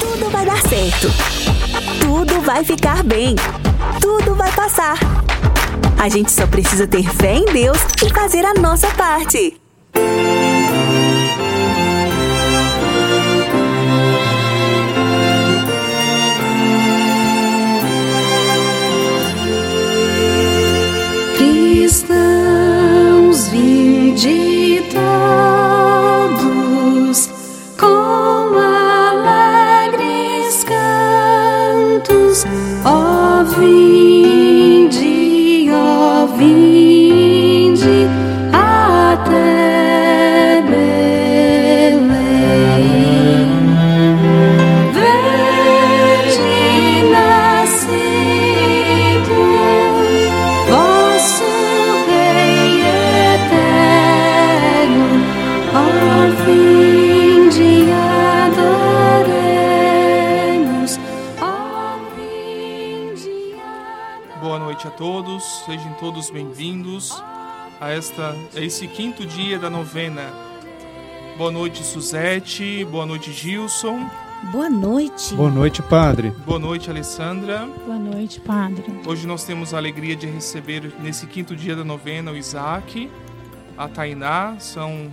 Tudo vai dar certo. Tudo vai ficar bem. Tudo vai passar. A gente só precisa ter fé em Deus e fazer a nossa parte. Cristãos, vinde todos bem-vindos a, esta, a esse quinto dia da novena. Boa noite, Suzete, boa noite, Gilson, Boa noite. Boa noite, padre. boa noite, Alessandra. Boa noite, padre. Hoje nós temos a alegria de receber, nesse quinto dia da novena, o Isaac, a Tainá, são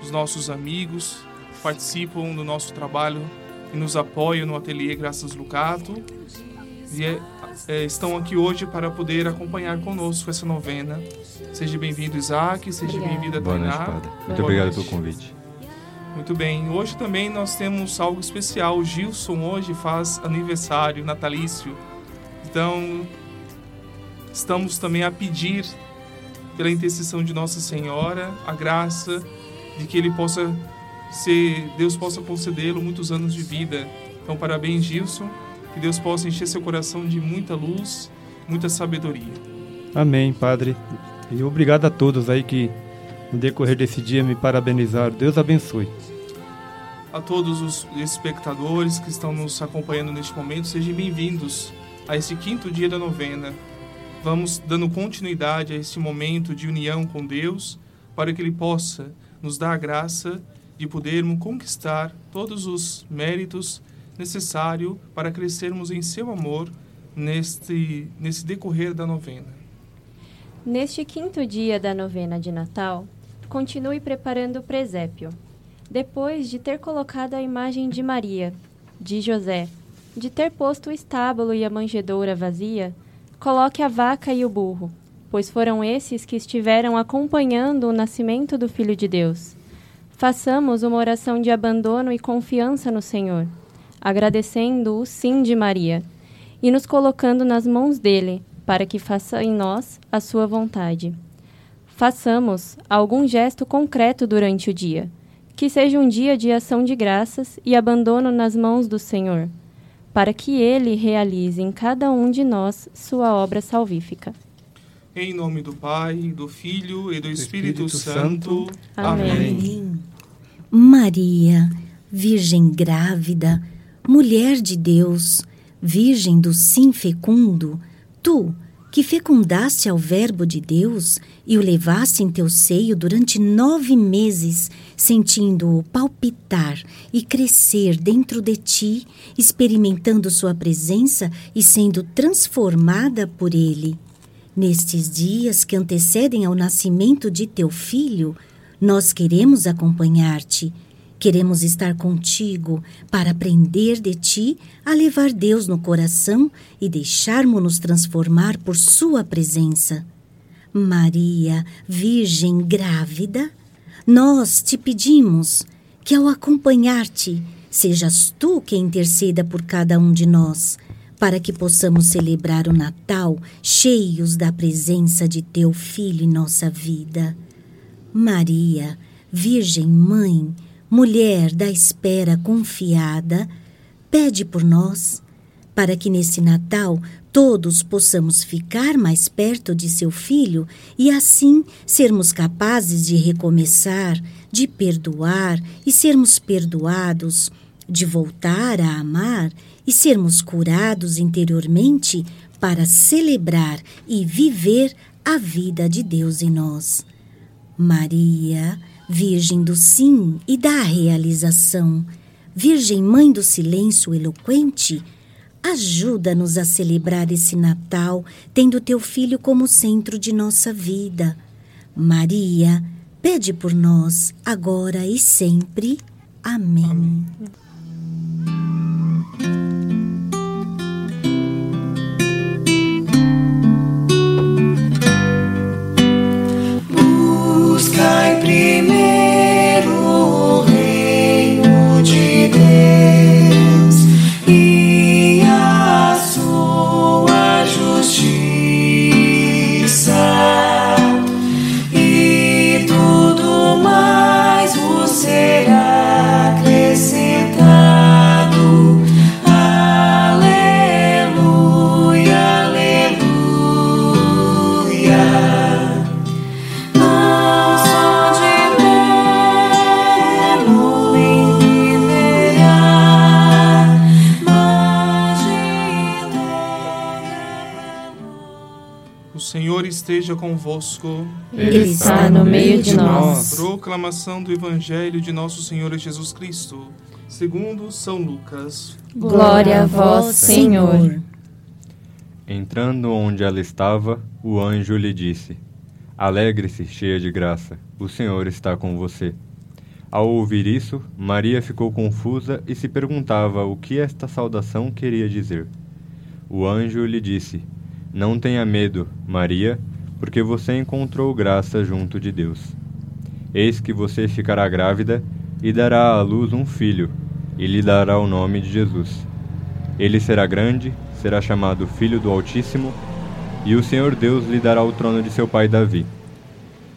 os nossos amigos, participam do nosso trabalho e nos apoiam no ateliê Graças Lucato. E é, é, estão aqui hoje para poder acompanhar conosco essa novena. Seja bem-vindo, Isaac, seja bem-vinda, Boa Tainá. noite, padre. Muito Boa obrigado noite. pelo convite. Muito bem. Hoje também nós temos algo especial. O Gilson hoje faz aniversário natalício. Então, estamos também a pedir, pela intercessão de Nossa Senhora, a graça de que ele possa ser, Deus possa concedê-lo muitos anos de vida. Então, parabéns, Gilson. Que Deus possa encher seu coração de muita luz, muita sabedoria. Amém, padre. E obrigado a todos aí que no decorrer desse dia me parabenizaram. Deus abençoe. A todos os espectadores que estão nos acompanhando neste momento, sejam bem-vindos a esse quinto dia da novena. Vamos dando continuidade a esse momento de união com Deus, para que Ele possa nos dar a graça de podermos conquistar todos os méritos necessários para crescermos em Seu amor neste, nesse decorrer da novena. Neste quinto dia da novena de Natal, continue preparando o presépio. Depois de ter colocado a imagem de Maria, de José, de ter posto o estábulo e a manjedoura vazia, coloque a vaca e o burro, pois foram esses que estiveram acompanhando o nascimento do Filho de Deus. Façamos uma oração de abandono e confiança no Senhor, agradecendo o sim de Maria e nos colocando nas mãos dele, para que faça em nós a sua vontade. Façamos algum gesto concreto durante o dia, que seja um dia de ação de graças e abandono nas mãos do Senhor, para que ele realize em cada um de nós sua obra salvífica. Em nome do Pai, do Filho e do Espírito, Espírito Santo. Santo. Amém. Amém. Maria, Virgem grávida, mulher de Deus, Virgem do sim fecundo, tu, que fecundaste ao Verbo de Deus e o levaste em teu seio durante nove meses, sentindo-o palpitar e crescer dentro de ti, experimentando sua presença e sendo transformada por ele. Nestes dias que antecedem ao nascimento de teu filho, nós queremos acompanhar-te. Queremos estar contigo para aprender de ti a levar Deus no coração e deixarmos-nos transformar por sua presença. Maria, Virgem grávida, nós te pedimos que ao acompanhar-te, sejas tu quem interceda por cada um de nós, para que possamos celebrar o Natal cheios da presença de teu Filho em nossa vida. Maria, Virgem Mãe, mulher da espera confiada, pede por nós, para que nesse Natal todos possamos ficar mais perto de seu filho e assim sermos capazes de recomeçar, de perdoar e sermos perdoados, de voltar a amar e sermos curados interiormente para celebrar e viver a vida de Deus em nós. Maria, Virgem do sim e da realização, Virgem Mãe do Silêncio Eloquente, ajuda-nos a celebrar esse Natal tendo teu filho como centro de nossa vida. Maria, pede por nós, agora e sempre. Amém. Amém. Esteja convosco. Ele está no meio de nós. Proclamação do Evangelho de nosso Senhor Jesus Cristo, segundo São Lucas. Glória a vós, Senhor. Entrando onde ela estava, o anjo lhe disse: Alegre-se, cheia de graça, o Senhor está com você. Ao ouvir isso, Maria ficou confusa e se perguntava o que esta saudação queria dizer. O anjo lhe disse: Não tenha medo, Maria, porque você encontrou graça junto de Deus. Eis que você ficará grávida e dará à luz um filho, e lhe dará o nome de Jesus. Ele será grande, será chamado Filho do Altíssimo, e o Senhor Deus lhe dará o trono de seu pai Davi.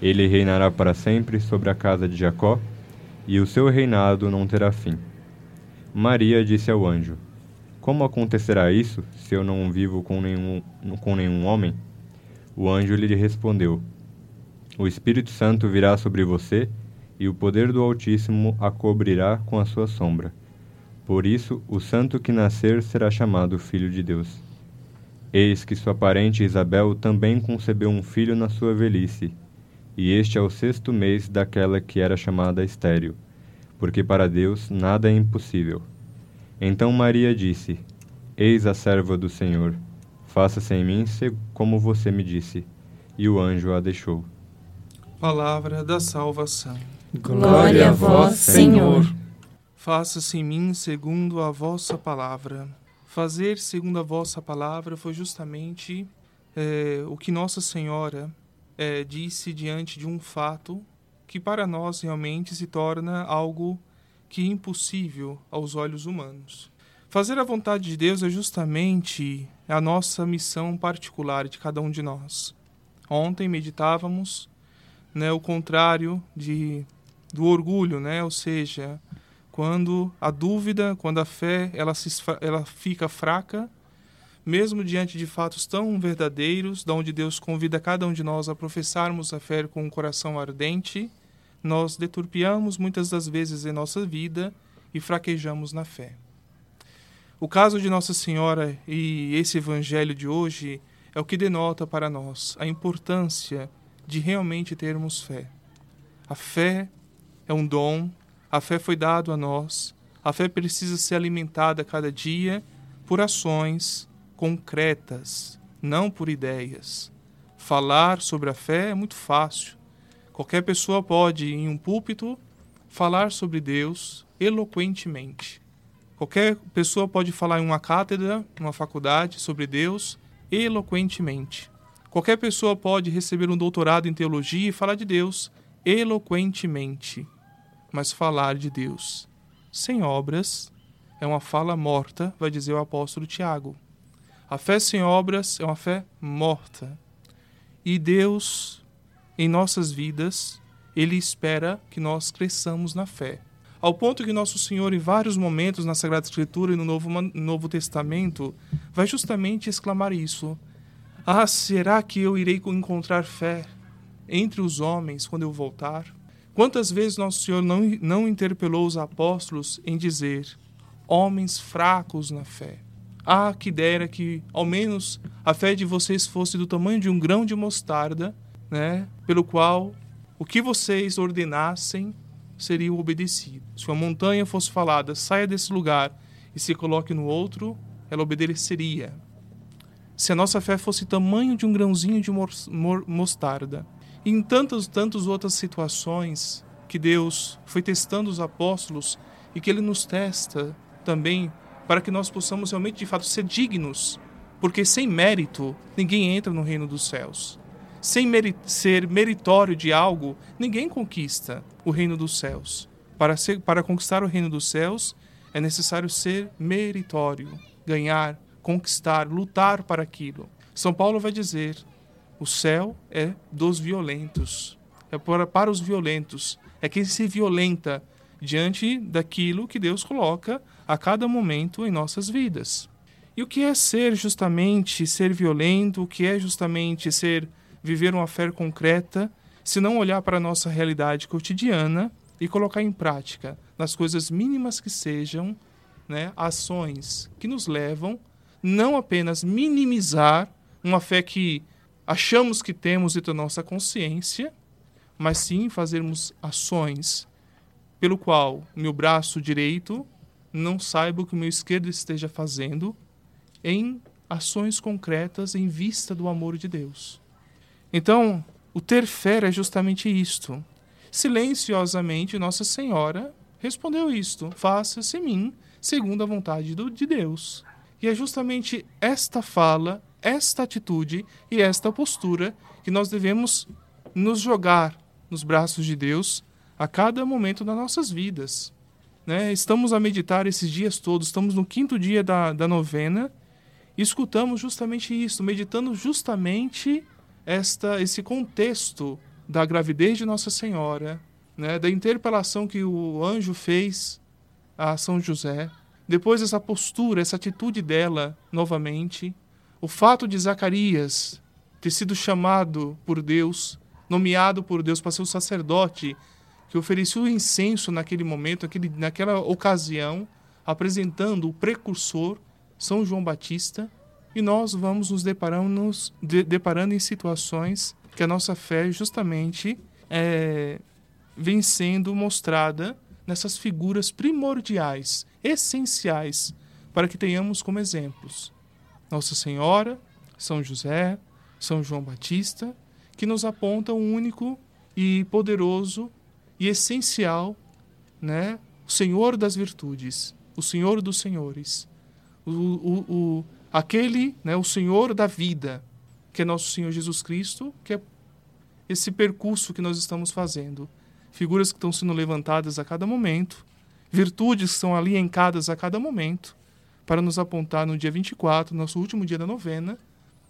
Ele reinará para sempre sobre a casa de Jacó, e o seu reinado não terá fim. Maria disse ao anjo: Como acontecerá isso se eu não vivo com nenhum, com nenhum homem? O anjo lhe respondeu: O Espírito Santo virá sobre você, e o poder do Altíssimo a cobrirá com a sua sombra. Por isso, o santo que nascer será chamado Filho de Deus. Eis que sua parente Isabel também concebeu um filho na sua velhice, e este é o sexto mês daquela que era chamada estéril, porque para Deus nada é impossível. Então Maria disse: Eis a serva do Senhor Faça-se em mim como você me disse. E o anjo a deixou. Palavra da salvação. Glória a vós, Senhor. Faça-se em mim segundo a vossa palavra. Fazer segundo a vossa palavra foi justamente é, o que Nossa Senhora é, disse diante de um fato que para nós realmente se torna algo que é impossível aos olhos humanos. Fazer a vontade de Deus é justamente a nossa missão particular de cada um de nós. Ontem meditávamos né, o contrário de, do orgulho, né? ou seja, quando a dúvida, quando a fé ela, se, ela fica fraca, mesmo diante de fatos tão verdadeiros, da onde Deus convida cada um de nós a professarmos a fé com um coração ardente, nós deturpiamos muitas das vezes em nossa vida e fraquejamos na fé. O caso de Nossa Senhora e esse evangelho de hoje é o que denota para nós a importância de realmente termos fé. A fé é um dom, a fé foi dado a nós, a fé precisa ser alimentada cada dia por ações concretas, não por ideias. Falar sobre a fé é muito fácil. Qualquer pessoa pode, em um púlpito, falar sobre Deus eloquentemente. Qualquer pessoa pode falar em uma cátedra, uma faculdade, sobre Deus eloquentemente. Qualquer pessoa pode receber um doutorado em teologia e falar de Deus eloquentemente. Mas falar de Deus sem obras é uma fala morta, vai dizer o apóstolo Tiago. A fé sem obras é uma fé morta. E Deus, em nossas vidas, Ele espera que nós cresçamos na fé ao ponto que Nosso Senhor, em vários momentos na Sagrada Escritura e no Novo, Novo Testamento, vai justamente exclamar isso. Ah, será que eu irei encontrar fé entre os homens quando eu voltar? Quantas vezes Nosso Senhor não, não interpelou os apóstolos em dizer: homens fracos na fé? Ah, que dera que ao menos a fé de vocês fosse do tamanho de um grão de mostarda, né? Pelo qual o que vocês ordenassem seria obedecido. Se uma montanha fosse falada, saia desse lugar e se coloque no outro, ela obedeceria. Se a nossa fé fosse tamanho de um grãozinho de mostarda, e em tantas, tantas outras situações que Deus foi testando os apóstolos e que Ele nos testa também para que nós possamos realmente, de fato, ser dignos, porque sem mérito ninguém entra no reino dos céus. Sem meri ser meritório de algo, ninguém conquista o reino dos céus. Para, ser, para conquistar o reino dos céus, é necessário ser meritório, ganhar, conquistar, lutar para aquilo. São Paulo vai dizer: o céu é dos violentos, é para, para os violentos, é quem se violenta diante daquilo que Deus coloca a cada momento em nossas vidas. E o que é ser justamente ser violento? O que é justamente ser viver uma fé concreta, se não olhar para a nossa realidade cotidiana e colocar em prática, nas coisas mínimas que sejam, né, ações que nos levam não apenas minimizar uma fé que achamos que temos dentro da nossa consciência, mas sim fazermos ações pelo qual meu braço direito não saiba o que o meu esquerdo esteja fazendo em ações concretas em vista do amor de Deus. Então, o ter fé é justamente isto. Silenciosamente, Nossa Senhora respondeu isto: Faça-se mim segundo a vontade do, de Deus. E é justamente esta fala, esta atitude e esta postura que nós devemos nos jogar nos braços de Deus a cada momento das nossas vidas. Né? Estamos a meditar esses dias todos, estamos no quinto dia da, da novena e escutamos justamente isso, meditando justamente esta, esse contexto da gravidez de Nossa Senhora, né? da interpelação que o anjo fez a São José, depois essa postura, essa atitude dela novamente, o fato de Zacarias ter sido chamado por Deus, nomeado por Deus para ser o sacerdote que oferecia o incenso naquele momento, naquela ocasião, apresentando o precursor, São João Batista, e nós vamos nos deparando, de, deparando em situações que a nossa fé justamente é, vem sendo mostrada nessas figuras primordiais, essenciais, para que tenhamos como exemplos Nossa Senhora, São José, São João Batista, que nos apontam um único e poderoso e essencial, né? O Senhor das virtudes, o Senhor dos senhores, o, o, o, aquele, né? O Senhor da vida, que é nosso Senhor Jesus Cristo, que é esse percurso que nós estamos fazendo. Figuras que estão sendo levantadas a cada momento, virtudes que são alinhadas a cada momento, para nos apontar no dia 24, nosso último dia da novena,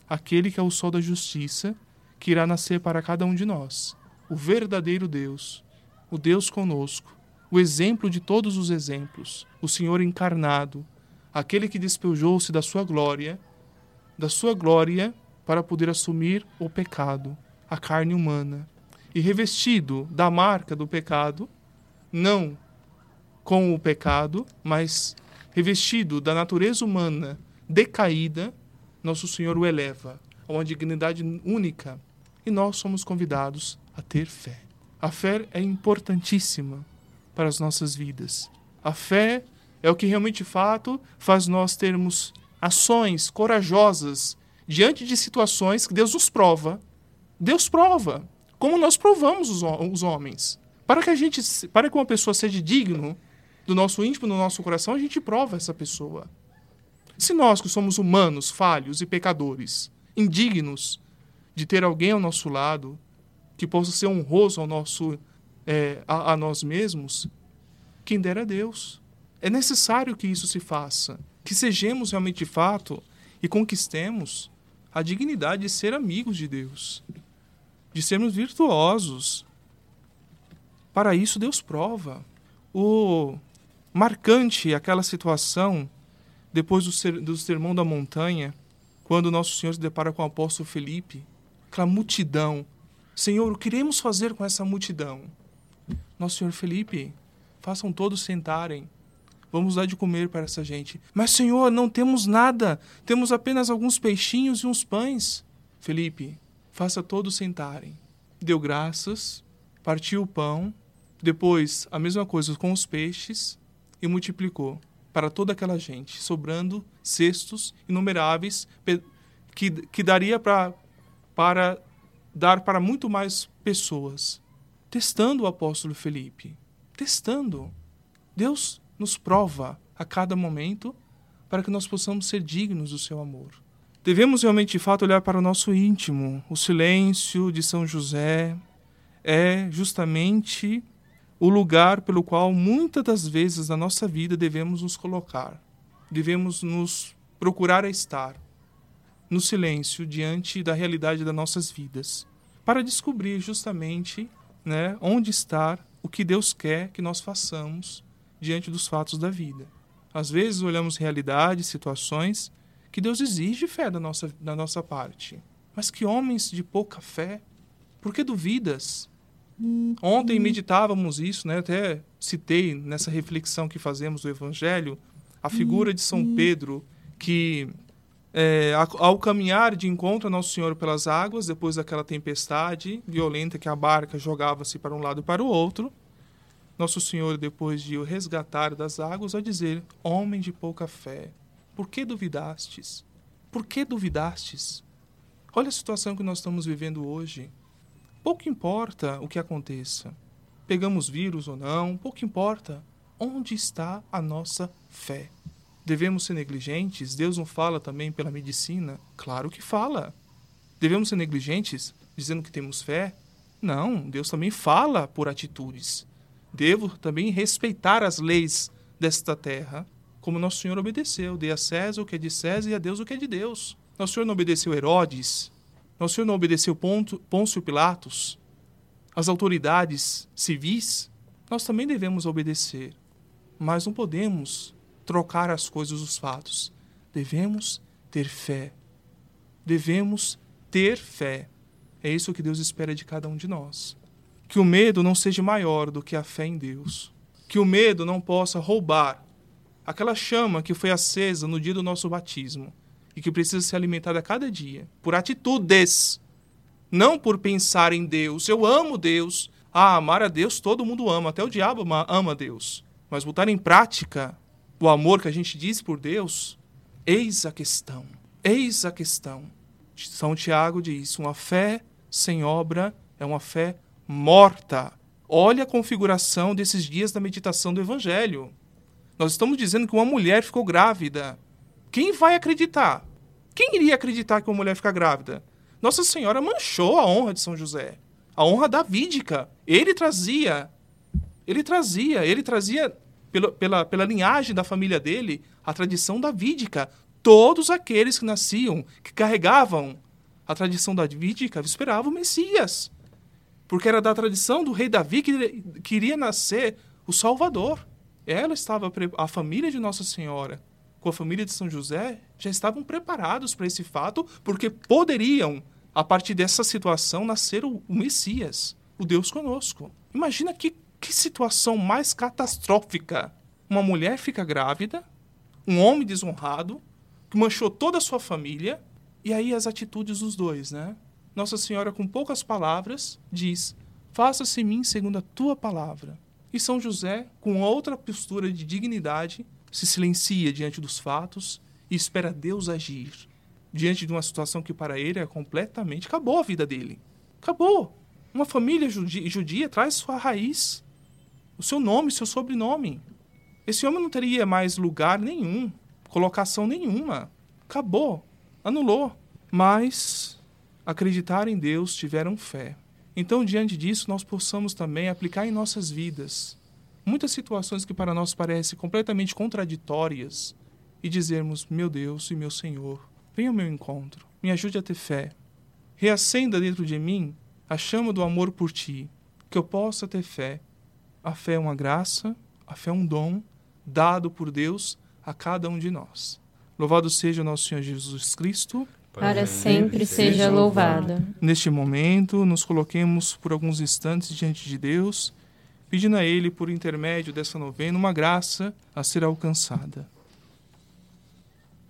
aquele que é o sol da justiça, que irá nascer para cada um de nós, o verdadeiro Deus, o Deus conosco, o exemplo de todos os exemplos, o Senhor encarnado, aquele que despejou-se da sua glória, da sua glória para poder assumir o pecado, a carne humana, e revestido da marca do pecado, não com o pecado, mas revestido da natureza humana decaída, nosso Senhor o eleva a uma dignidade única, e nós somos convidados a ter fé. A fé é importantíssima para as nossas vidas. A fé é o que realmente, de fato, faz nós termos ações corajosas diante de situações que Deus nos prova. Deus prova, como nós provamos os, os homens. Para que a gente, para que uma pessoa seja digno do nosso íntimo, do nosso coração, a gente prova essa pessoa. Se nós que somos humanos, falhos e pecadores, indignos de ter alguém ao nosso lado, que possa ser honroso ao nosso, é, a, a nós mesmos, quem dera Deus. É necessário que isso se faça, que sejamos realmente de fato e conquistemos a dignidade de ser amigos de Deus, de sermos virtuosos. Para isso, Deus prova. O marcante aquela situação depois do, ser, do sermão da montanha, quando nosso Senhor se depara com o apóstolo Felipe, aquela multidão Senhor, o que iremos fazer com essa multidão? Nosso Senhor Felipe, façam todos sentarem. Vamos dar de comer para essa gente. Mas, Senhor, não temos nada. Temos apenas alguns peixinhos e uns pães. Felipe, faça todos sentarem. Deu graças, partiu o pão, Depois, a mesma coisa com os peixes e multiplicou para toda aquela gente, sobrando cestos inumeráveis que, que daria pra, para dar para muito mais pessoas. Testando o apóstolo Felipe, testando. Deus nos prova a cada momento para que nós possamos ser dignos do seu amor. Devemos realmente, de fato, olhar para o nosso íntimo. O silêncio de São José é justamente o lugar pelo qual muitas das vezes na nossa vida devemos nos colocar, devemos nos procurar a estar no silêncio diante da realidade das nossas vidas, para descobrir justamente né, onde está o que Deus quer que nós façamos diante dos fatos da vida. Às vezes olhamos realidades, situações que Deus exige fé da nossa, da nossa parte. Mas que homens de pouca fé, por que duvidas? Ontem meditávamos isso, né? até citei nessa reflexão que fazemos do Evangelho, a figura de São Pedro, que é, ao caminhar de encontro a Nosso Senhor pelas águas, depois daquela tempestade violenta que a barca jogava-se para um lado e para o outro, Nosso Senhor, depois de o resgatar das águas, a dizer: Homem de pouca fé, por que duvidastes? Por que duvidastes? Olha a situação que nós estamos vivendo hoje. Pouco importa o que aconteça. Pegamos vírus ou não, pouco importa. Onde está a nossa fé? Devemos ser negligentes? Deus não fala também pela medicina? Claro que fala. Devemos ser negligentes dizendo que temos fé? Não, Deus também fala por atitudes. Devo também respeitar as leis desta terra, como nosso Senhor obedeceu. Dê a César o que é de César e a Deus o que é de Deus. Nosso Senhor não obedeceu Herodes, o Senhor não obedeceu Pôncio Pilatos, as autoridades civis, nós também devemos obedecer. Mas não podemos trocar as coisas dos fatos. Devemos ter fé. Devemos ter fé. É isso que Deus espera de cada um de nós. Que o medo não seja maior do que a fé em Deus. Que o medo não possa roubar aquela chama que foi acesa no dia do nosso batismo e que precisa ser alimentada a cada dia por atitudes, não por pensar em Deus. Eu amo Deus. Ah, amar a Deus todo mundo ama, até o diabo ama Deus. Mas botar em prática o amor que a gente diz por Deus, eis a questão. Eis a questão. São Tiago diz: uma fé sem obra é uma fé morta. Olha a configuração desses dias da meditação do Evangelho. Nós estamos dizendo que uma mulher ficou grávida. Quem vai acreditar? Quem iria acreditar que uma mulher fica grávida? Nossa Senhora manchou a honra de São José, a honra davídica. Ele trazia, ele trazia, ele trazia pela, pela, pela linhagem da família dele a tradição davídica. Todos aqueles que nasciam, que carregavam a tradição davídica, esperavam o Messias. Porque era da tradição do rei Davi que, que iria nascer o Salvador. Ela estava, a família de Nossa Senhora, com a família de São José já estavam preparados para esse fato, porque poderiam, a partir dessa situação, nascer o, Messias, o Deus conosco. Imagina que, que situação mais catastrófica. Uma mulher fica grávida, um homem desonrado, que manchou toda a sua família, e aí as atitudes dos dois, né? Nossa Senhora, com poucas palavras, diz: Faça-se em mim segundo a tua palavra. E São José, com outra postura de dignidade, se silencia diante dos fatos e espera Deus agir. Diante de uma situação que para ele é completamente. Acabou a vida dele. Acabou. Uma família judia, judia traz sua raiz, o seu nome, seu sobrenome. Esse homem não teria mais lugar nenhum, colocação nenhuma. Acabou. Anulou. Mas acreditar em Deus tiveram fé. Então, diante disso, nós possamos também aplicar em nossas vidas muitas situações que para nós parecem completamente contraditórias e dizermos: Meu Deus e meu Senhor, venha ao meu encontro, me ajude a ter fé. Reacenda dentro de mim a chama do amor por ti, que eu possa ter fé. A fé é uma graça, a fé é um dom dado por Deus a cada um de nós. Louvado seja nosso Senhor Jesus Cristo. Para sempre seja louvado. Neste momento, nos coloquemos por alguns instantes diante de Deus pedindo a Ele, por intermédio dessa novena, uma graça a ser alcançada.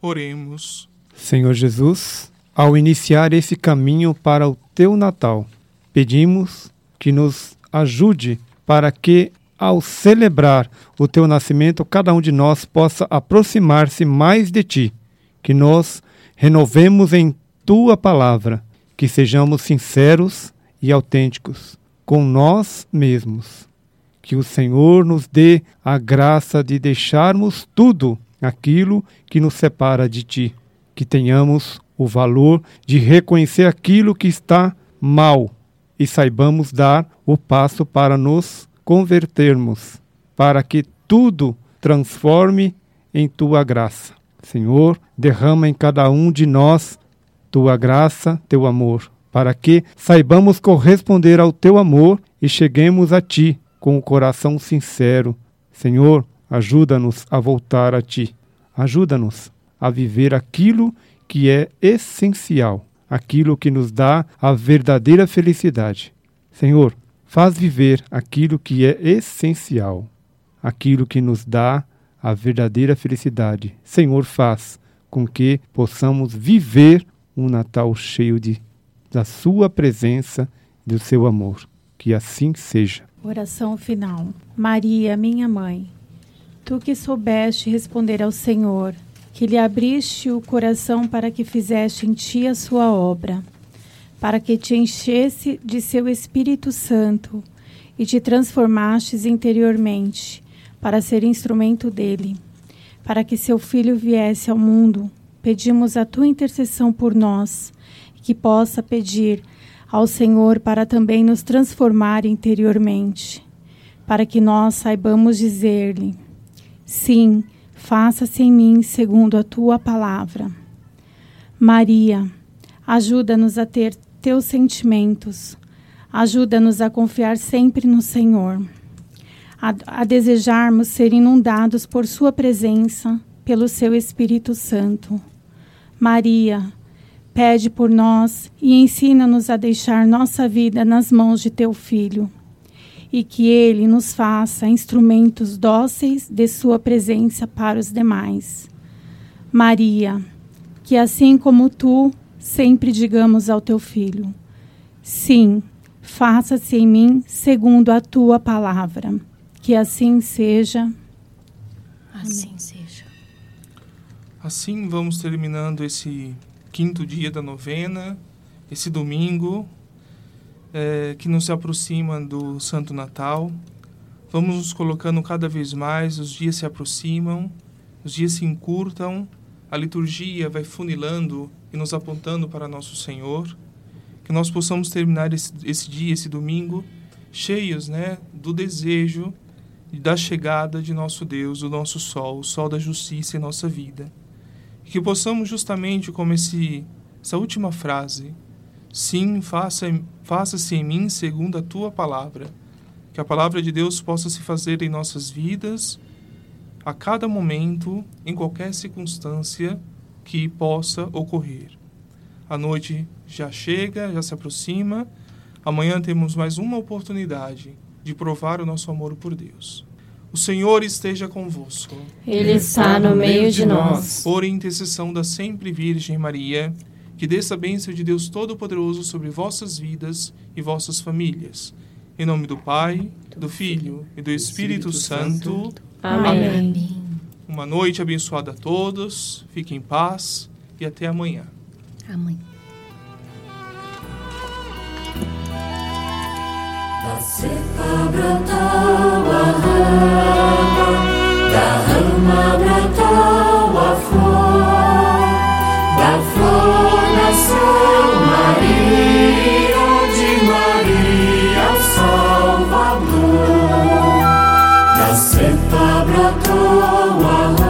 Oremos. Senhor Jesus, ao iniciar esse caminho para o teu Natal, pedimos que nos ajude para que, ao celebrar o teu nascimento, cada um de nós possa aproximar-se mais de ti, que nós renovemos em tua palavra, que sejamos sinceros e autênticos com nós mesmos. Que o Senhor nos dê a graça de deixarmos tudo aquilo que nos separa de ti, que tenhamos o valor de reconhecer aquilo que está mal e saibamos dar o passo para nos convertermos, para que tudo transforme em tua graça. Senhor, derrama em cada um de nós tua graça, teu amor, para que saibamos corresponder ao teu amor e cheguemos a ti com o coração sincero. Senhor, ajuda-nos a voltar a ti. Ajuda-nos a viver aquilo que é essencial, aquilo que nos dá a verdadeira felicidade. Senhor, faz viver aquilo que é essencial, aquilo que nos dá a verdadeira felicidade. Senhor, faz com que possamos viver um Natal cheio de da sua presença, do seu amor. Que assim seja. Oração final. Maria, minha mãe, tu que soubeste responder ao Senhor, que lhe abriste o coração para que fizeste em ti a sua obra, para que te enchesse de seu Espírito Santo e te transformastes interiormente para ser instrumento dele, para que seu filho viesse ao mundo. Pedimos a tua intercessão por nós, que possa pedir ao Senhor para também nos transformar interiormente, para que nós saibamos dizer-lhe: Sim, faça-se em mim segundo a tua palavra. Maria, ajuda-nos a ter teus sentimentos, ajuda-nos a confiar sempre no Senhor a, a desejarmos ser inundados por Sua presença, pelo Seu Espírito Santo. Maria, pede por nós e ensina-nos a deixar nossa vida nas mãos de Teu Filho e que Ele nos faça instrumentos dóceis de Sua presença para os demais. Maria, que assim como Tu, sempre digamos ao Teu Filho: Sim, faça-se em mim segundo a Tua palavra. Que assim seja. Assim Amém. seja. Assim vamos terminando esse quinto dia da novena, esse domingo é, que nos aproxima do Santo Natal. Vamos nos colocando cada vez mais, os dias se aproximam, os dias se encurtam, a liturgia vai funilando e nos apontando para nosso Senhor. Que nós possamos terminar esse, esse dia, esse domingo, cheios né, do desejo da chegada de nosso Deus, o nosso sol, o sol da justiça em nossa vida. E que possamos justamente como esse, essa última frase, sim, faça-se faça em mim segundo a tua palavra. Que a palavra de Deus possa se fazer em nossas vidas, a cada momento, em qualquer circunstância que possa ocorrer. A noite já chega, já se aproxima. Amanhã temos mais uma oportunidade de provar o nosso amor por Deus. O Senhor esteja convosco. Ele está no meio de nós. Por intercessão da sempre Virgem Maria, que desça a bênção de Deus Todo-Poderoso sobre vossas vidas e vossas famílias. Em nome do Pai, do Filho e do Espírito, Santo. Amém. Uma noite abençoada a todos. Fiquem em paz e até amanhã. Amanhã. Salvador. Da cepa brotou a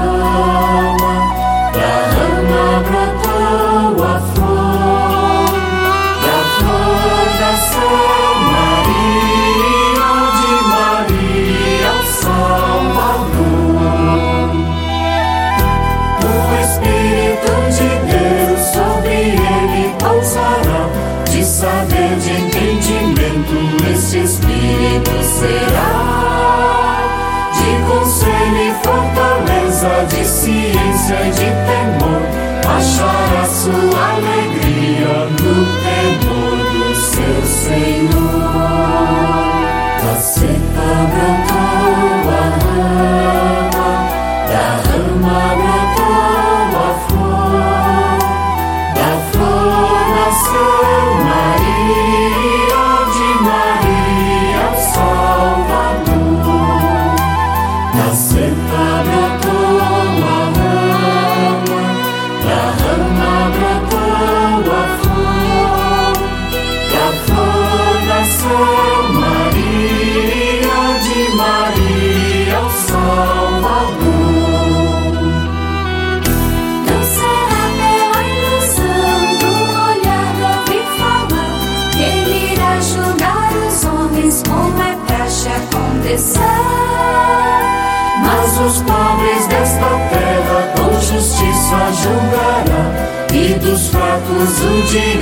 足迹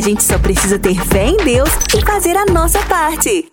A gente só precisa ter fé em Deus e fazer a nossa parte.